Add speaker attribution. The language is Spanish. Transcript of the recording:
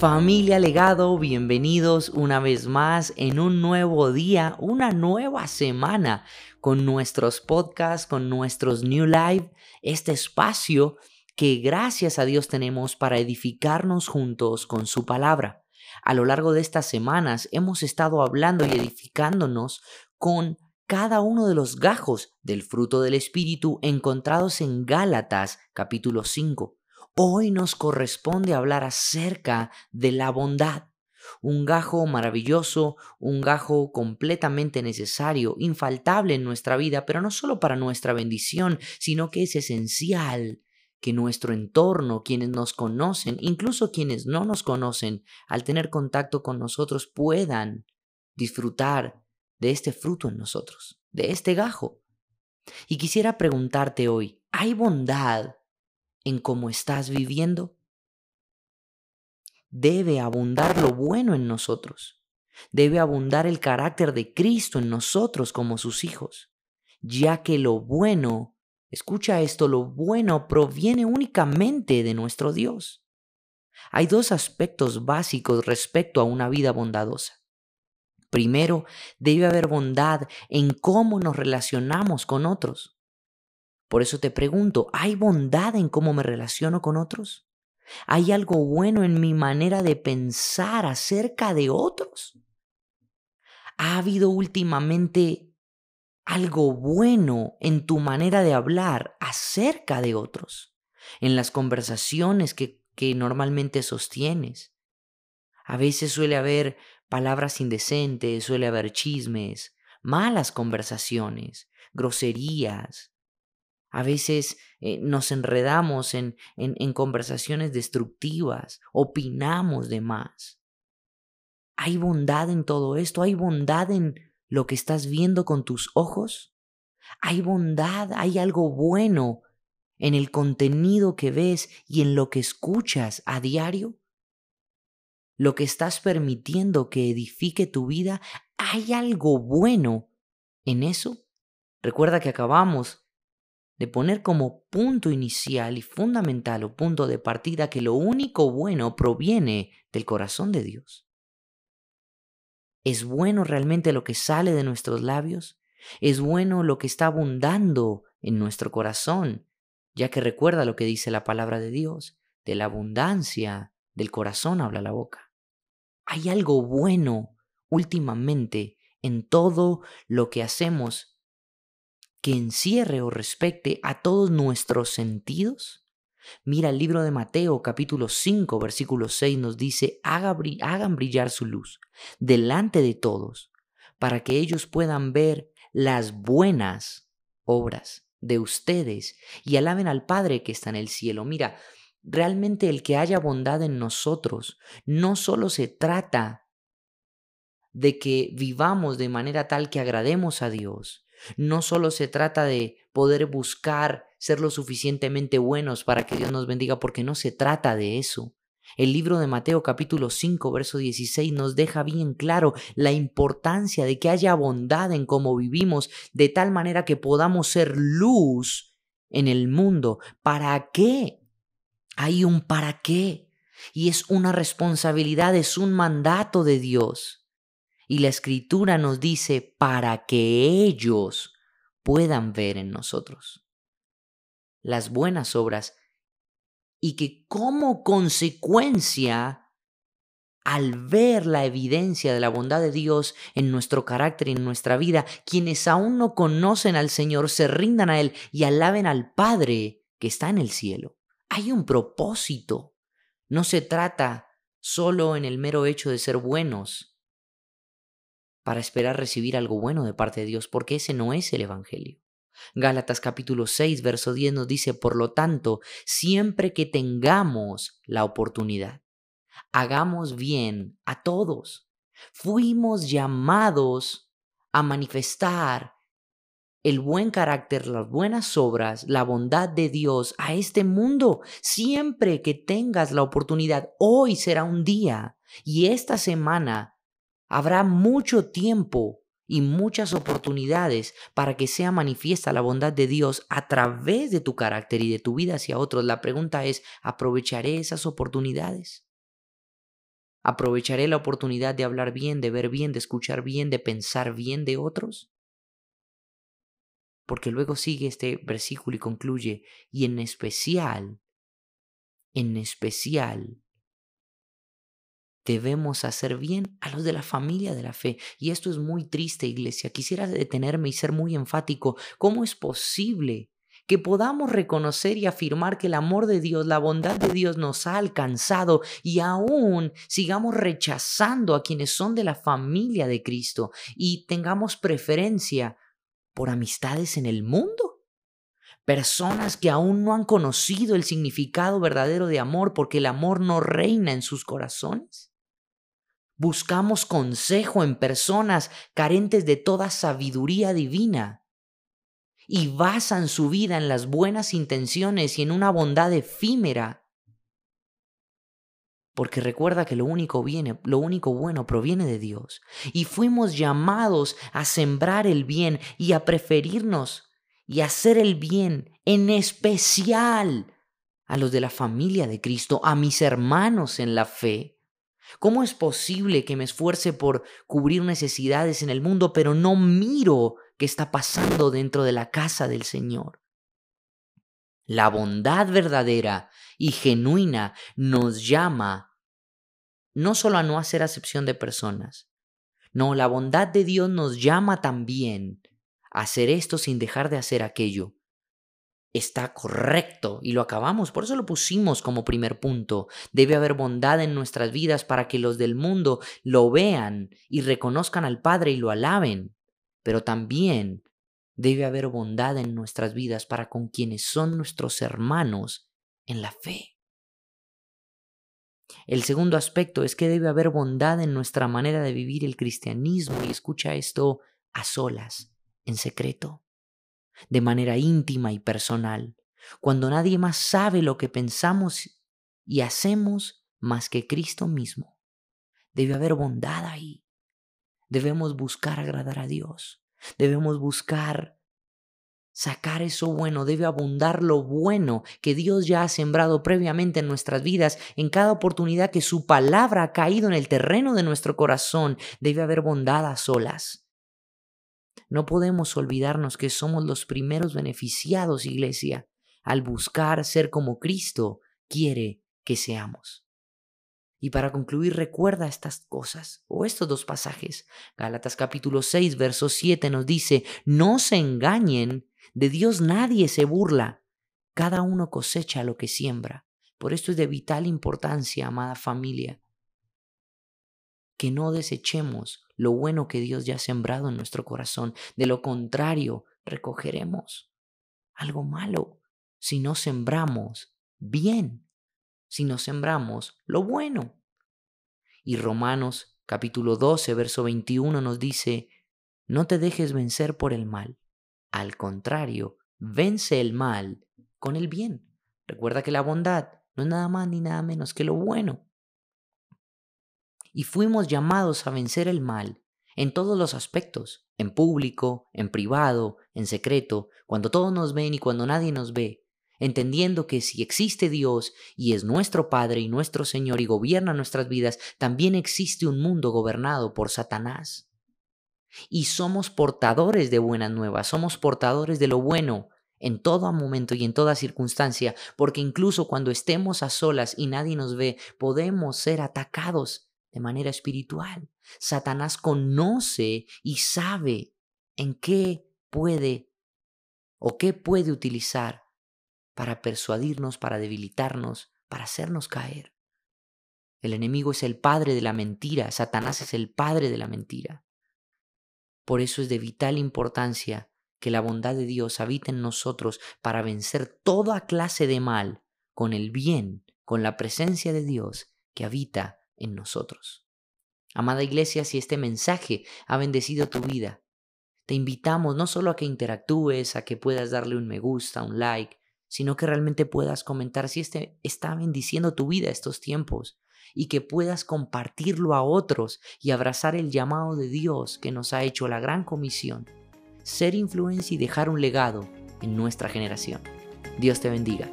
Speaker 1: Familia Legado, bienvenidos una vez más en un nuevo día, una nueva semana con nuestros podcasts, con nuestros New Live, este espacio que gracias a Dios tenemos para edificarnos juntos con su palabra. A lo largo de estas semanas hemos estado hablando y edificándonos con cada uno de los gajos del fruto del Espíritu encontrados en Gálatas capítulo 5. Hoy nos corresponde hablar acerca de la bondad. Un gajo maravilloso, un gajo completamente necesario, infaltable en nuestra vida, pero no solo para nuestra bendición, sino que es esencial que nuestro entorno, quienes nos conocen, incluso quienes no nos conocen, al tener contacto con nosotros puedan disfrutar de este fruto en nosotros, de este gajo. Y quisiera preguntarte hoy, ¿hay bondad en cómo estás viviendo? Debe abundar lo bueno en nosotros. Debe abundar el carácter de Cristo en nosotros como sus hijos, ya que lo bueno, escucha esto, lo bueno proviene únicamente de nuestro Dios. Hay dos aspectos básicos respecto a una vida bondadosa. Primero, debe haber bondad en cómo nos relacionamos con otros. Por eso te pregunto, ¿hay bondad en cómo me relaciono con otros? ¿Hay algo bueno en mi manera de pensar acerca de otros? ¿Ha habido últimamente algo bueno en tu manera de hablar acerca de otros? En las conversaciones que, normalmente sostienes. A veces suele haber palabras indecentes, suele haber chismes, malas conversaciones, groserías, a veces eh, nos enredamos en, en, en conversaciones destructivas, opinamos de más. ¿Hay bondad en todo esto? ¿Hay bondad en lo que estás viendo con tus ojos? ¿Hay bondad? ¿Hay algo bueno en el contenido que ves y en lo que escuchas a diario? ¿Lo que estás permitiendo que edifique tu vida? ¿Hay algo bueno en eso? Recuerda que acabamos de poner como punto inicial y fundamental o punto de partida que lo único bueno proviene del corazón de Dios. ¿Es bueno realmente lo que sale de nuestros labios? ¿Es bueno lo que está abundando en nuestro corazón? Ya que recuerda lo que dice la palabra de Dios, de la abundancia del corazón habla la boca. Hay algo bueno últimamente en todo lo que hacemos que encierre o respecte a todos nuestros sentidos? Mira el libro de Mateo capítulo 5 versículo 6 nos dice, hagan brillar su luz delante de todos para que ellos puedan ver las buenas obras de ustedes y alaben al Padre que está en el cielo. Mira, realmente el que haya bondad en nosotros no solo se trata de que vivamos de manera tal que agrademos a Dios, no solo se trata de poder buscar ser lo suficientemente buenos para que Dios nos bendiga, porque no se trata de eso. El libro de Mateo capítulo 5, verso 16 nos deja bien claro la importancia de que haya bondad en cómo vivimos, de tal manera que podamos ser luz en el mundo. ¿Para qué? Hay un para qué. Y es una responsabilidad, es un mandato de Dios. Y la escritura nos dice para que ellos puedan ver en nosotros las buenas obras y que como consecuencia, al ver la evidencia de la bondad de Dios en nuestro carácter y en nuestra vida, quienes aún no conocen al Señor se rindan a Él y alaben al Padre que está en el cielo. Hay un propósito. No se trata solo en el mero hecho de ser buenos, para esperar recibir algo bueno de parte de Dios, porque ese no es el Evangelio. Gálatas capítulo 6, verso 10 nos dice, por lo tanto, siempre que tengamos la oportunidad, hagamos bien a todos. Fuimos llamados a manifestar el buen carácter, las buenas obras, la bondad de Dios a este mundo. Siempre que tengas la oportunidad, hoy será un día y esta semana Habrá mucho tiempo y muchas oportunidades para que sea manifiesta la bondad de Dios a través de tu carácter y de tu vida hacia otros. La pregunta es, ¿aprovecharé esas oportunidades? ¿Aprovecharé la oportunidad de hablar bien, de ver bien, de escuchar bien, de pensar bien de otros? Porque luego sigue este versículo y concluye, y en especial, en especial, debemos hacer bien a los de la familia de la fe. Y esto es muy triste, iglesia. Quisiera detenerme y ser muy enfático. ¿Cómo es posible que podamos reconocer y afirmar que el amor de Dios, la bondad de Dios nos ha alcanzado y aún sigamos rechazando a quienes son de la familia de Cristo y tengamos preferencia por amistades en el mundo? Personas que aún no han conocido el significado verdadero de amor porque el amor no reina en sus corazones. Buscamos consejo en personas carentes de toda sabiduría divina y basan su vida en las buenas intenciones y en una bondad efímera. Porque recuerda que lo único, viene, lo único bueno proviene de Dios. Y fuimos llamados a sembrar el bien y a preferirnos y hacer el bien, en especial a los de la familia de Cristo, a mis hermanos en la fe. ¿Cómo es posible que me esfuerce por cubrir necesidades en el mundo, pero no miro qué está pasando dentro de la casa del Señor? La bondad verdadera y genuina nos llama no solo a no hacer acepción de personas, no, la bondad de Dios nos llama también a hacer esto sin dejar de hacer aquello está correcto y lo acabamos, por eso lo pusimos como primer punto. Debe haber bondad en nuestras vidas para que los del mundo lo vean y reconozcan al Padre y lo alaben, pero también debe haber bondad en nuestras vidas para con quienes son nuestros hermanos en la fe. El segundo aspecto es que debe haber bondad en nuestra manera de vivir el cristianismo y escucha esto a solas, en secreto de manera íntima y personal, cuando nadie más sabe lo que pensamos y hacemos más que Cristo mismo. Debe haber bondad ahí. Debemos buscar agradar a Dios. Debemos buscar sacar eso bueno. Debe abundar lo bueno que Dios ya ha sembrado previamente en nuestras vidas. En cada oportunidad que su palabra ha caído en el terreno de nuestro corazón, debe haber bondad a solas. No podemos olvidarnos que somos los primeros beneficiados, iglesia, al buscar ser como Cristo quiere que seamos. Y para concluir, recuerda estas cosas o estos dos pasajes. Gálatas capítulo 6, verso 7 nos dice, no se engañen, de Dios nadie se burla, cada uno cosecha lo que siembra. Por esto es de vital importancia, amada familia, que no desechemos lo bueno que Dios ya ha sembrado en nuestro corazón. De lo contrario, recogeremos algo malo si no sembramos bien, si no sembramos lo bueno. Y Romanos capítulo 12, verso 21 nos dice, no te dejes vencer por el mal, al contrario, vence el mal con el bien. Recuerda que la bondad no es nada más ni nada menos que lo bueno y fuimos llamados a vencer el mal en todos los aspectos, en público, en privado, en secreto, cuando todos nos ven y cuando nadie nos ve, entendiendo que si existe Dios y es nuestro Padre y nuestro Señor y gobierna nuestras vidas, también existe un mundo gobernado por Satanás. Y somos portadores de buenas nuevas, somos portadores de lo bueno en todo momento y en toda circunstancia, porque incluso cuando estemos a solas y nadie nos ve, podemos ser atacados de manera espiritual. Satanás conoce y sabe en qué puede o qué puede utilizar para persuadirnos, para debilitarnos, para hacernos caer. El enemigo es el padre de la mentira, Satanás es el padre de la mentira. Por eso es de vital importancia que la bondad de Dios habite en nosotros para vencer toda clase de mal con el bien, con la presencia de Dios que habita en nosotros. Amada iglesia, si este mensaje ha bendecido tu vida, te invitamos no solo a que interactúes, a que puedas darle un me gusta, un like, sino que realmente puedas comentar si este está bendiciendo tu vida estos tiempos y que puedas compartirlo a otros y abrazar el llamado de Dios que nos ha hecho la gran comisión, ser influencia y dejar un legado en nuestra generación. Dios te bendiga.